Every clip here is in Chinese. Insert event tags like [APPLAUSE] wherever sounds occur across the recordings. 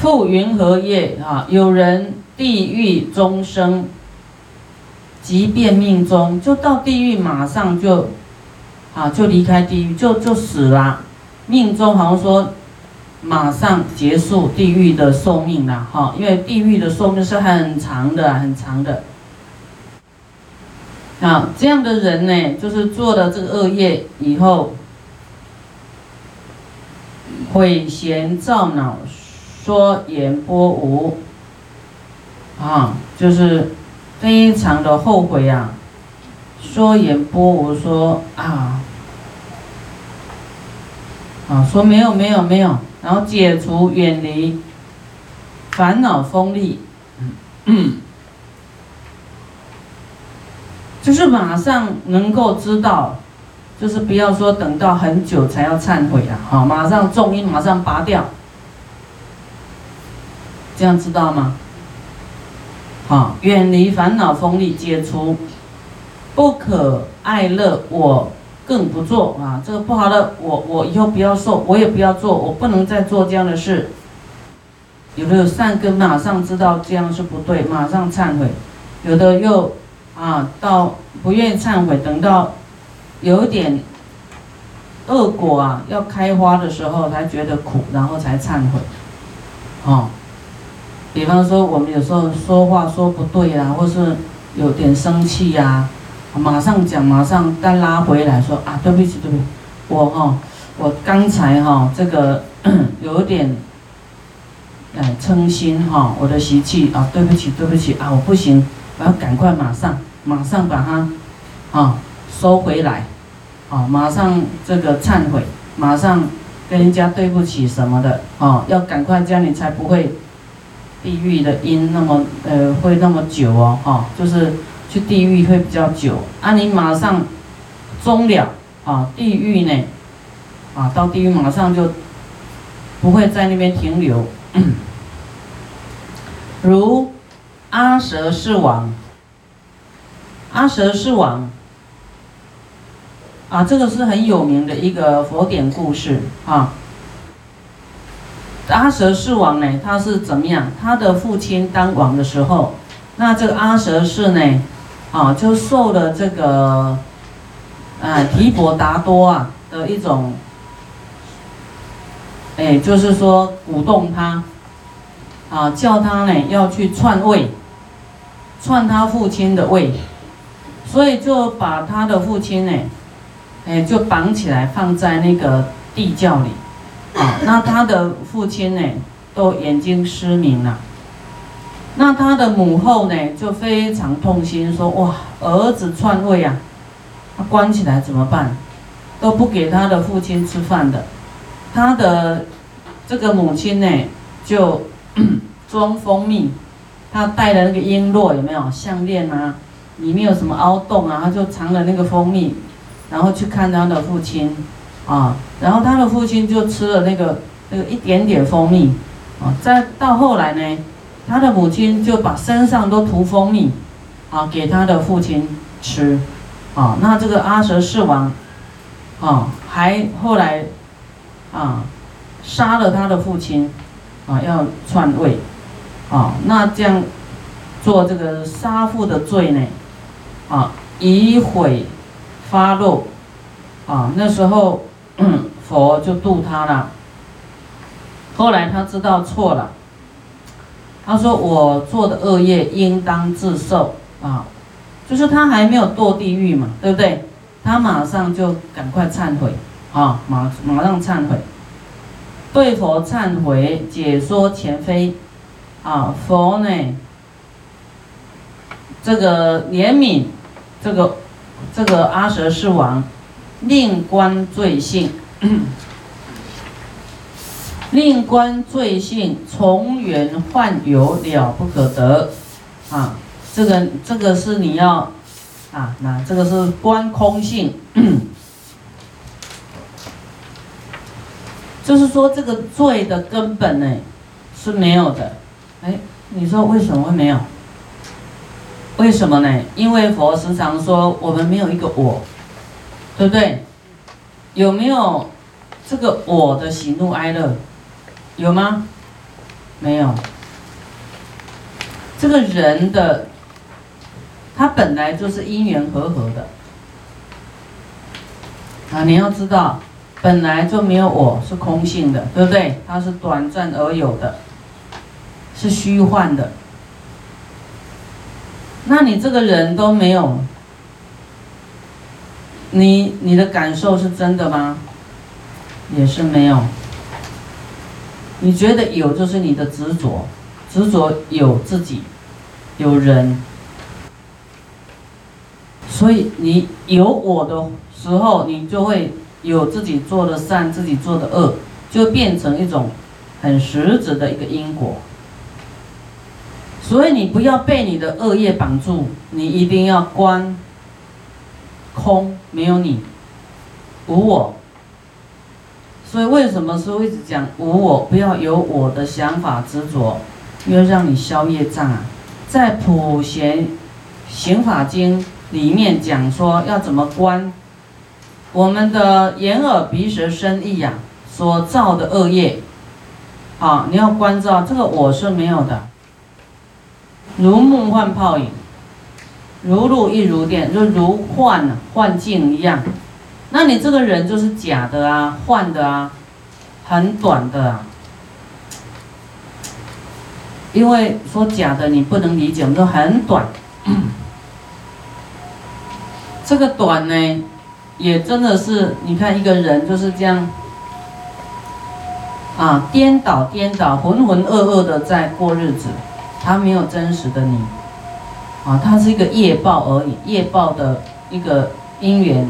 复云何业啊？有人地狱终生，即便命中就到地狱，马上就啊就离开地狱，就就死了。命中好像说马上结束地狱的寿命了哈，因为地狱的寿命是很长的，很长的。啊，这样的人呢，就是做了这个恶业以后，毁贤造恼，说言波无，啊，就是非常的后悔啊，说言波无说啊，啊，说没有没有没有，然后解除远离烦恼锋利，嗯。就是马上能够知道，就是不要说等到很久才要忏悔啊！好，马上重音马上拔掉，这样知道吗？好，远离烦恼锋利，皆除不可爱乐，我更不做啊！这个不好的，我我以后不要受，我也不要做，我不能再做这样的事。有的有善根，马上知道这样是不对，马上忏悔；有的又。啊，到不愿意忏悔，等到有点恶果啊要开花的时候，才觉得苦，然后才忏悔。哦，比方说我们有时候说话说不对啊，或是有点生气呀，马上讲，马上再拉回来说啊，对不起，对不起，我哈，我刚才哈这个 [COUGHS] 有点哎嗔心哈，我的习气啊，对不起，对不起啊，我不行，我要赶快马上。马上把它，啊，收回来，啊，马上这个忏悔，马上跟人家对不起什么的，啊，要赶快这样，你才不会地狱的因那么呃会那么久哦，哈，就是去地狱会比较久，啊，你马上终了，啊，地狱呢，啊，到地狱马上就不会在那边停留，[COUGHS] 如阿蛇是王。阿蛇是王，啊，这个是很有名的一个佛典故事啊。阿蛇是王呢，他是怎么样？他的父亲当王的时候，那这个阿蛇是呢，啊，就受了这个，啊，提婆达多啊的一种，哎，就是说鼓动他，啊，叫他呢要去篡位，篡他父亲的位。所以就把他的父亲呢，哎，就绑起来放在那个地窖里，啊，那他的父亲呢，都眼睛失明了。那他的母后呢，就非常痛心，说：哇，儿子篡位啊，他关起来怎么办？都不给他的父亲吃饭的。他的这个母亲呢，就 [COUGHS] 装蜂蜜，他戴的那个璎珞有没有项链啊？里面有什么凹洞啊？他就藏了那个蜂蜜，然后去看他的父亲，啊，然后他的父亲就吃了那个那个一点点蜂蜜，啊，再到后来呢，他的母亲就把身上都涂蜂蜜，啊，给他的父亲吃，啊，那这个阿蛇世王，啊，还后来，啊，杀了他的父亲，啊，要篡位，啊，那这样做这个杀父的罪呢？啊，以悔发怒，啊，那时候 [CLEARS THROAT] 佛就度他了。后来他知道错了，他说：“我做的恶业应当自受。”啊，就是他还没有堕地狱嘛，对不对？他马上就赶快忏悔，啊，马马上忏悔，对佛忏悔，解说前非，啊，佛呢，这个怜悯。这个这个阿蛇是王，令观罪性，[CLEARS THROAT] 令观罪性从缘幻有了不可得，啊，这个这个是你要啊，那这个是观空性，[CLEARS THROAT] 就是说这个罪的根本呢是没有的，哎，你说为什么会没有？为什么呢？因为佛时常说我们没有一个我，对不对？有没有这个我的喜怒哀乐？有吗？没有。这个人的，他本来就是因缘和合的。啊，你要知道，本来就没有我是空性的，对不对？它是短暂而有的，是虚幻的。那你这个人都没有，你你的感受是真的吗？也是没有。你觉得有就是你的执着，执着有自己，有人，所以你有我的时候，你就会有自己做的善，自己做的恶，就变成一种很实质的一个因果。所以你不要被你的恶业绑住，你一定要观空，没有你，无我。所以为什么说一直讲无我，不要有我的想法执着，要让你消业障啊。在普贤行法经里面讲说要怎么观我们的眼耳鼻舌身意呀所造的恶业，啊，你要关照这个我是没有的。如梦幻泡影，如露亦如电，就如幻幻境一样。那你这个人就是假的啊，幻的啊，很短的啊。因为说假的你不能理解，我们说很短。这个短呢，也真的是你看一个人就是这样啊，颠倒颠倒，浑浑噩噩的在过日子。他没有真实的你，啊，它是一个业报而已，业报的一个因缘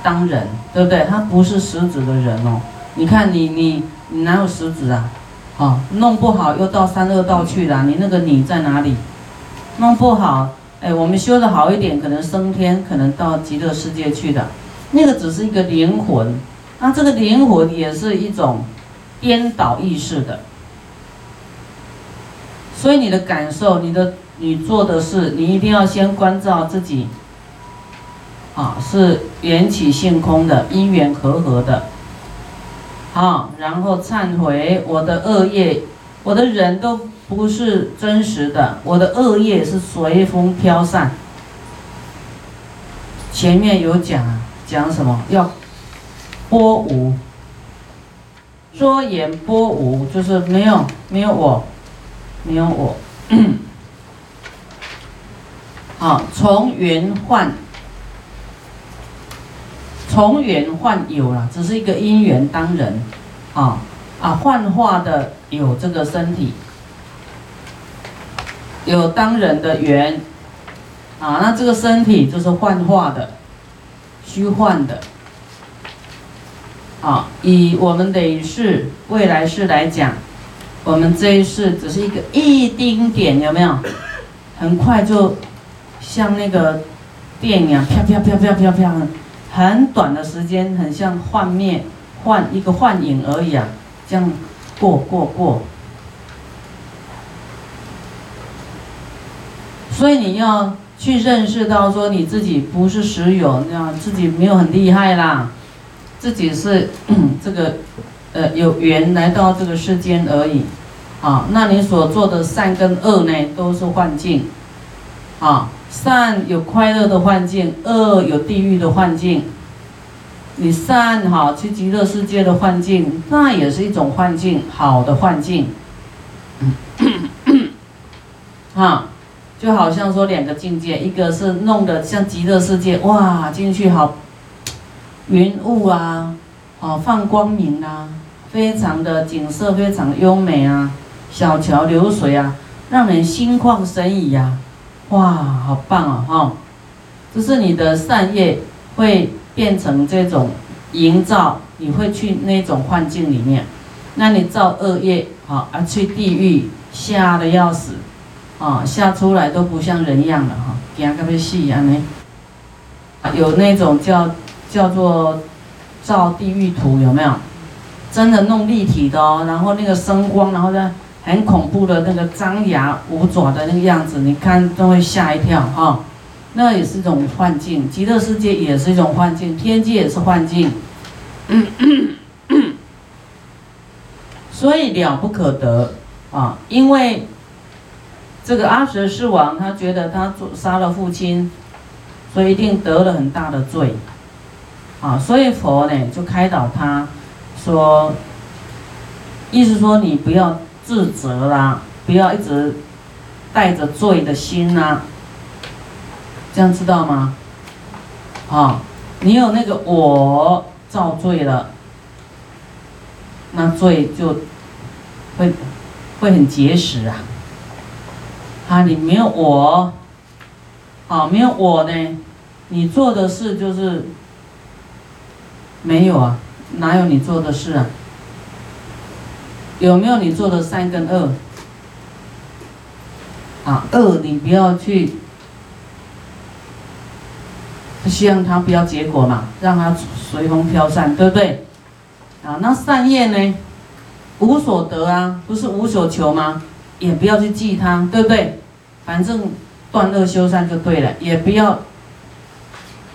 当人，对不对？他不是实质的人哦。你看你你你哪有实质啊？啊，弄不好又到三恶道去了。你那个你在哪里？弄不好，哎，我们修的好一点，可能升天，可能到极乐世界去的。那个只是一个灵魂，那这个灵魂也是一种颠倒意识的。所以你的感受，你的你做的事，你一定要先关照自己，啊，是缘起性空的因缘和合的，好，然后忏悔我的恶业，我的人都不是真实的，我的恶业是随风飘散。前面有讲讲什么？要波无，说言波无，就是没有没有我。没有我，[COUGHS] 好，从缘换，从缘换有了，只是一个因缘当人，啊啊，幻化的有这个身体，有当人的缘，啊，那这个身体就是幻化的，虚幻的，啊，以我们的世未来世来讲。我们这一世只是一个一丁点，有没有？很快就像那个电影啊，啪啪啪啪啪啪，很短的时间，很像幻灭、幻一个幻影而已啊，这样过过过。所以你要去认识到，说你自己不是实有，那样自己没有很厉害啦，自己是这个。呃，有缘来到这个世间而已，啊，那你所做的善跟恶呢，都是幻境，啊，善有快乐的幻境，恶有地狱的幻境。你善哈去极乐世界的幻境，那也是一种幻境，好的幻境。啊，就好像说两个境界，一个是弄得像极乐世界，哇，进去好云雾啊，哦，放光明啊。非常的景色非常优美啊，小桥流水啊，让人心旷神怡呀，哇，好棒啊哈！这是你的善业会变成这种营造，你会去那种幻境里面。那你造恶业啊，啊去地狱吓得要死，啊吓出来都不像人样了哈，惊个要死安尼。有那种叫叫做造地狱图有没有？真的弄立体的哦，然后那个声光，然后呢很恐怖的那个张牙舞爪的那个样子，你看都会吓一跳哈。那也是一种幻境，极乐世界也是一种幻境，天界也是幻境。[COUGHS] 所以了不可得啊，因为这个阿舍世王他觉得他杀了父亲，所以一定得了很大的罪，啊，所以佛呢就开导他，说，意思说你不要自责啦，不要一直带着罪的心呐，这样知道吗？啊，你有那个我造罪了，那罪就会。会很结实啊！啊，你没有我，啊，没有我呢，你做的事就是没有啊，哪有你做的事啊？有没有你做的三跟二？啊，恶你不要去，希望它不要结果嘛，让它随风飘散，对不对？啊，那善业呢？无所得啊，不是无所求吗？也不要去记它，对不对？反正断恶修善就对了，也不要。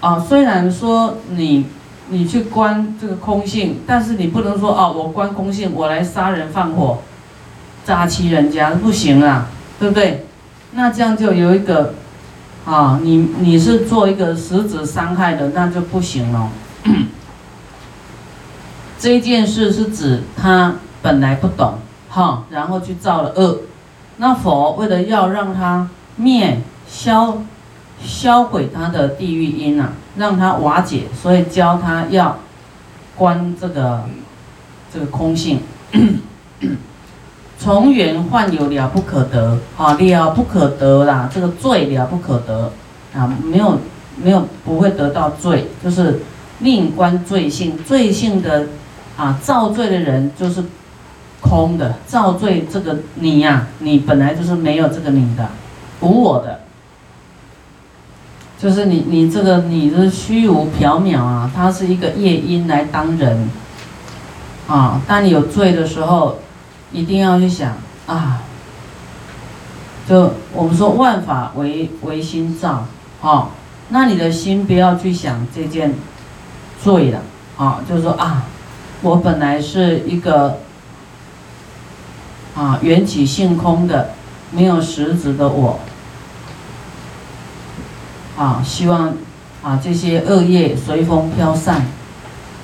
啊，虽然说你你去观这个空性，但是你不能说哦，我观空性，我来杀人放火，扎欺人家不行啊，对不对？那这样就有一个，啊，你你是做一个实质伤害的，那就不行了。[CLEARS THROAT] 这件事是指他。本来不懂，哈，然后去造了恶，那佛为了要让他灭消销毁他的地狱因啊，让他瓦解，所以教他要观这个这个空性，从缘幻有了不可得，啊，了不可得啦，这个罪了不可得啊，没有没有不会得到罪，就是另观罪性，罪性的啊造罪的人就是。空的造罪，这个你呀，你本来就是没有这个你的，无我的，就是你你这个你是虚无缥缈啊，它是一个业因来当人，啊，当你有罪的时候，一定要去想啊，就我们说万法唯唯心造，啊，那你的心不要去想这件罪了，啊，就是说啊，我本来是一个。啊，缘起性空的，没有实质的我。啊，希望啊这些恶业随风飘散，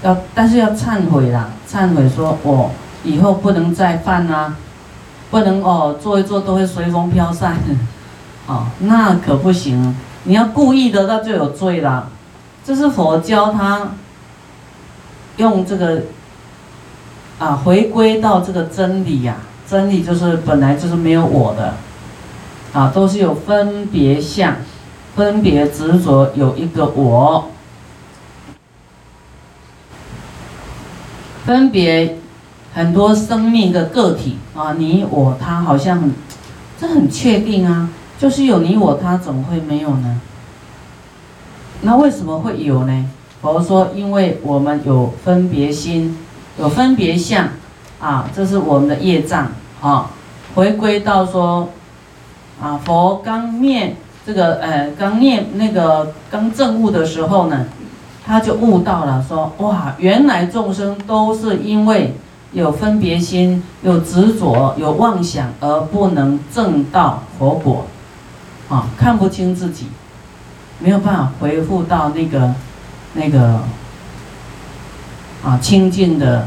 要但是要忏悔啦，忏悔说我以后不能再犯啊，不能哦做一做都会随风飘散，[LAUGHS] 哦那可不行，你要故意的那就有罪啦。这是佛教他用这个啊回归到这个真理呀。真理就是本来就是没有我的，啊，都是有分别相，分别执着有一个我，分别很多生命的个体啊，你我他好像很，这很确定啊，就是有你我他，怎么会没有呢？那为什么会有呢？佛说，因为我们有分别心，有分别相，啊，这是我们的业障。啊，回归到说，啊，佛刚灭这个，呃，刚念那个刚证悟的时候呢，他就悟到了，说，哇，原来众生都是因为有分别心、有执着、有妄想而不能证到佛果，啊，看不清自己，没有办法回复到那个那个啊清净的。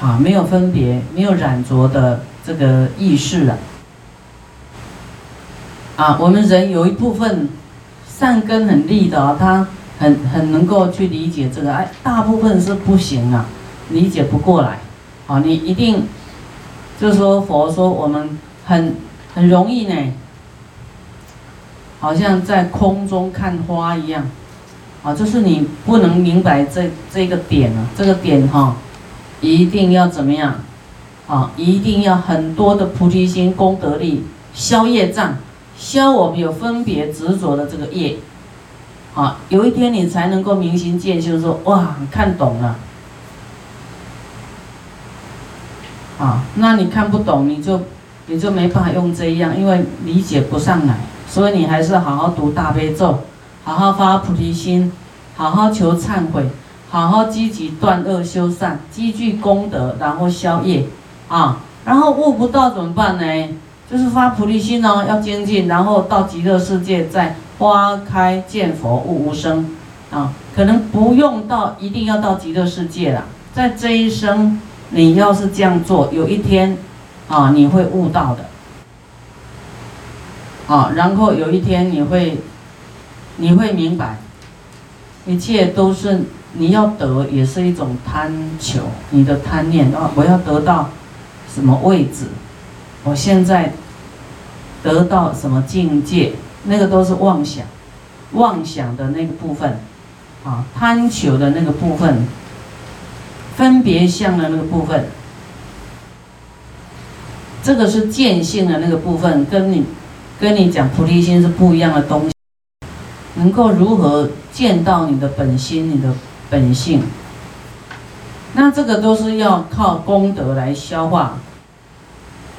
啊，没有分别，没有染着的这个意识啊！啊，我们人有一部分善根很利的啊，他很很能够去理解这个，哎，大部分是不行啊，理解不过来。啊，你一定就是说佛说我们很很容易呢，好像在空中看花一样，啊，就是你不能明白这这个点啊，这个点哈。一定要怎么样？啊，一定要很多的菩提心功德力消业障，消我们有分别执着的这个业。啊，有一天你才能够明心见性，说哇，你看懂了。啊，那你看不懂，你就你就没办法用这样，因为理解不上来，所以你还是好好读大悲咒，好好发菩提心，好好求忏悔。好好积极断恶修善，积聚功德，然后消业，啊，然后悟不到怎么办呢？就是发菩提心哦，要精进，然后到极乐世界再花开见佛悟无生啊，可能不用到一定要到极乐世界了，在这一生你要是这样做，有一天啊你会悟到的，啊，然后有一天你会你会明白，一切都是你要得，也是一种贪求，你的贪念啊，我要得到什么位置。我现在得到什么境界？那个都是妄想，妄想的那个部分，啊，贪求的那个部分，分别相的那个部分，这个是见性的那个部分，跟你跟你讲菩提心是不一样的东西。能够如何见到你的本心、你的本性？那这个都是要靠功德来消化。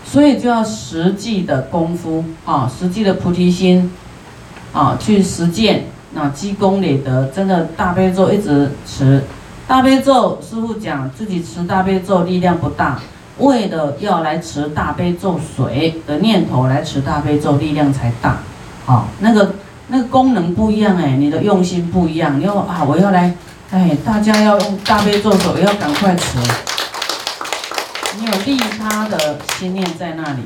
所以就要实际的功夫啊，实际的菩提心啊，去实践，那积功累德，真的大悲咒一直持。大悲咒师傅讲自己持大悲咒力量不大，为了要来持大悲咒水的念头来持大悲咒力量才大。好，那个那个功能不一样哎，你的用心不一样。你要啊，我要来，哎，大家要用大悲咒水，要赶快持。有利他的心念在那里，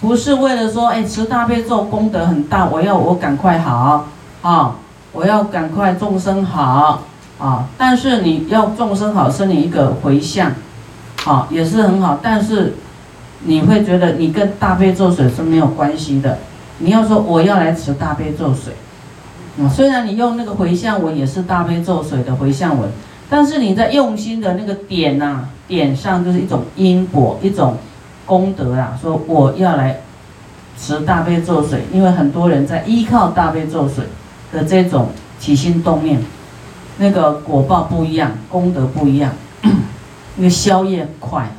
不是为了说，哎，持大悲咒功德很大，我要我赶快好啊，我要赶快众生好啊。但是你要众生好，是你一个回向，好也是很好。但是你会觉得你跟大悲咒水是没有关系的。你要说我要来持大悲咒水，啊，虽然你用那个回向文也是大悲咒水的回向文。但是你在用心的那个点呐，点上就是一种因果，一种功德啊。说我要来持大悲咒水，因为很多人在依靠大悲咒水的这种起心动念，那个果报不一样，功德不一样，[COUGHS] 那个消业快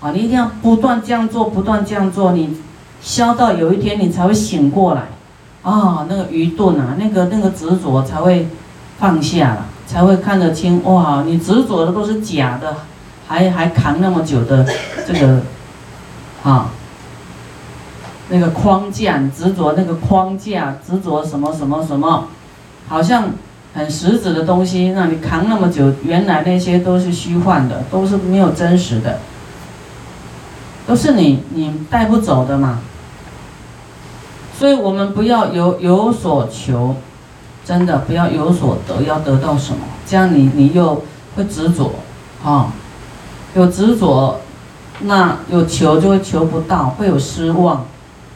啊！你一定要不断这样做，不断这样做，你消到有一天你才会醒过来啊！那个愚钝啊，那个那个执着才会放下了。才会看得清哇！你执着的都是假的，还还扛那么久的这个啊，那个框架，执着那个框架，执着什么什么什么，好像很实质的东西，让你扛那么久，原来那些都是虚幻的，都是没有真实的，都是你你带不走的嘛。所以我们不要有有所求。真的不要有所得，要得到什么？这样你你又会执着，啊，有执着，那有求就会求不到，会有失望，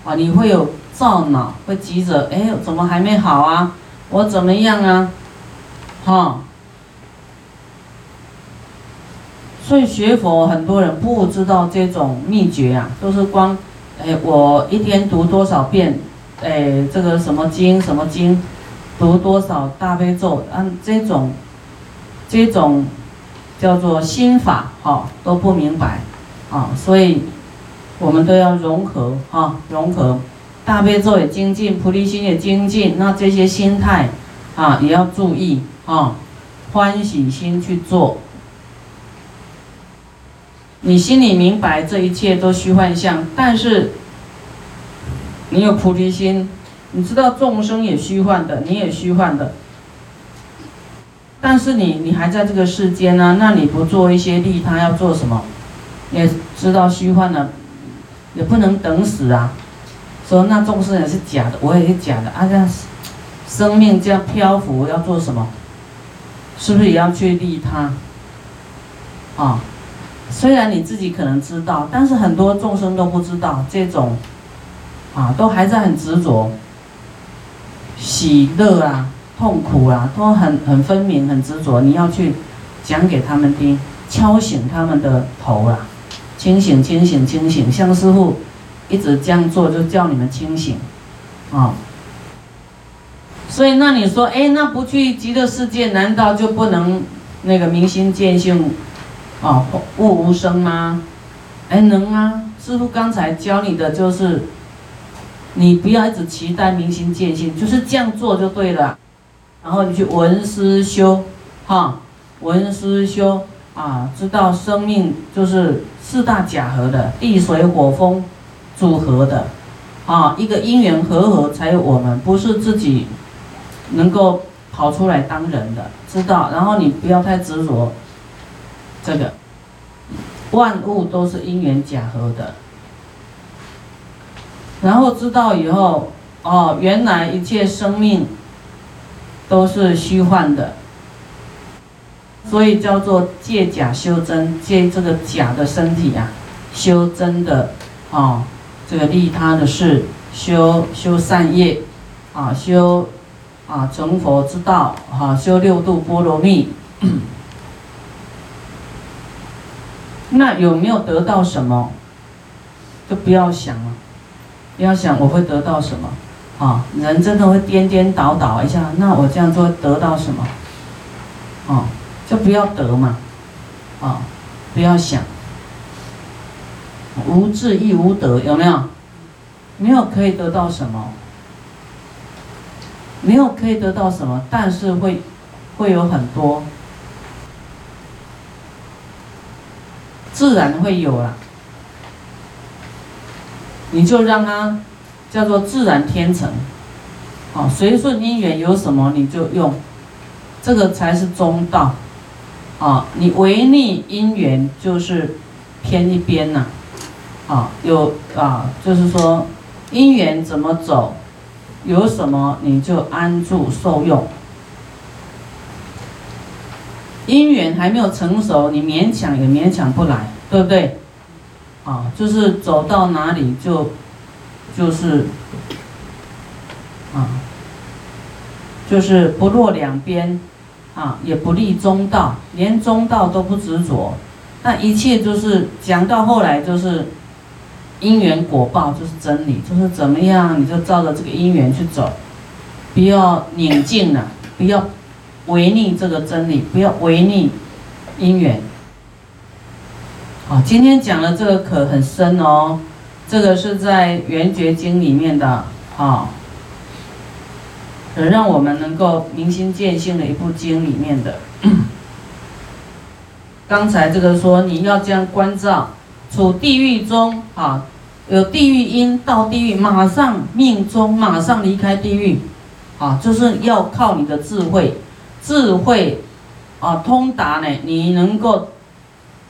啊，你会有躁恼，会急着，哎，怎么还没好啊？我怎么样啊？哈，所以学佛很多人不知道这种秘诀啊，都是光，哎，我一天读多少遍，哎，这个什么经什么经。读多少大悲咒？按这种，这种叫做心法，哈，都不明白，啊，所以我们都要融合，哈，融合大悲咒也精进，菩提心也精进，那这些心态，啊，也要注意，啊，欢喜心去做。你心里明白这一切都虚幻相，但是你有菩提心。你知道众生也虚幻的，你也虚幻的，但是你你还在这个世间呢，那你不做一些利他要做什么？也知道虚幻的，也不能等死啊。说那众生也是假的，我也是假的啊，这样生命这样漂浮要做什么？是不是也要去利他？啊，虽然你自己可能知道，但是很多众生都不知道这种，啊，都还在很执着。喜乐啊，痛苦啊，都很很分明，很执着。你要去讲给他们听，敲醒他们的头啊，清醒，清醒，清醒。像师傅一直这样做，就叫你们清醒啊。所以那你说，哎，那不去极乐世界，难道就不能那个明心见性啊，悟无生吗？哎，能啊。师傅刚才教你的就是。你不要一直期待明心见性，就是这样做就对了。然后你去闻思修，哈，闻思修，啊，知道生命就是四大假合的，地水火风组合的，啊，一个因缘和合才有我们，不是自己能够跑出来当人的，知道？然后你不要太执着这个，万物都是因缘假合的，然后知道以后，哦，原来一切生命都是虚幻的。所以叫做借假修真，借这个假的身体啊，修真的，啊，这个利他的事，修修善业，啊，修啊成佛之道，哈，修六度波罗蜜。[COUGHS] 那有没有得到什么？就不要想了，不要想我会得到什么，啊，人真的会颠颠倒倒一下，那我这样做得到什么？啊？就不要得嘛，啊，不要想，无智亦无得，有没有？没有可以得到什么？没有可以得到什么，但是会，会有很多，自然会有了。你就让它叫做自然天成，啊，随顺因缘有什么你就用，这个才是中道。啊，你违逆因缘就是偏一边呐，啊，有啊，就是说因缘怎么走，有什么你就安住受用。因缘还没有成熟，你勉强也勉强不来，对不对？啊，就是走到哪里就，就是，啊，就是不落两边。啊，也不立中道，连中道都不执着，那一切就是讲到后来就是因缘果报，就是真理，就是怎么样你就照着这个因缘去走，不要拧劲了，不要违逆这个真理，不要违逆因缘。好，今天讲的这个可很深哦，这个是在圆觉经里面的啊。让我们能够明心见性的一部经里面的，[CLEARS THROAT] 刚才这个说你要这样关照，处地狱中啊，有地狱因到地狱，马上命中马上离开地狱，啊，就是要靠你的智慧，智慧啊通达呢，你能够，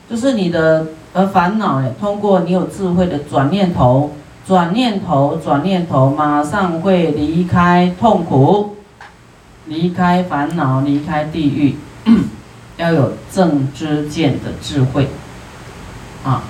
就是你的而烦恼呢，通过你有智慧的转念头。转念头，转念头，马上会离开痛苦，离开烦恼，离开地狱，要有正知见的智慧，啊。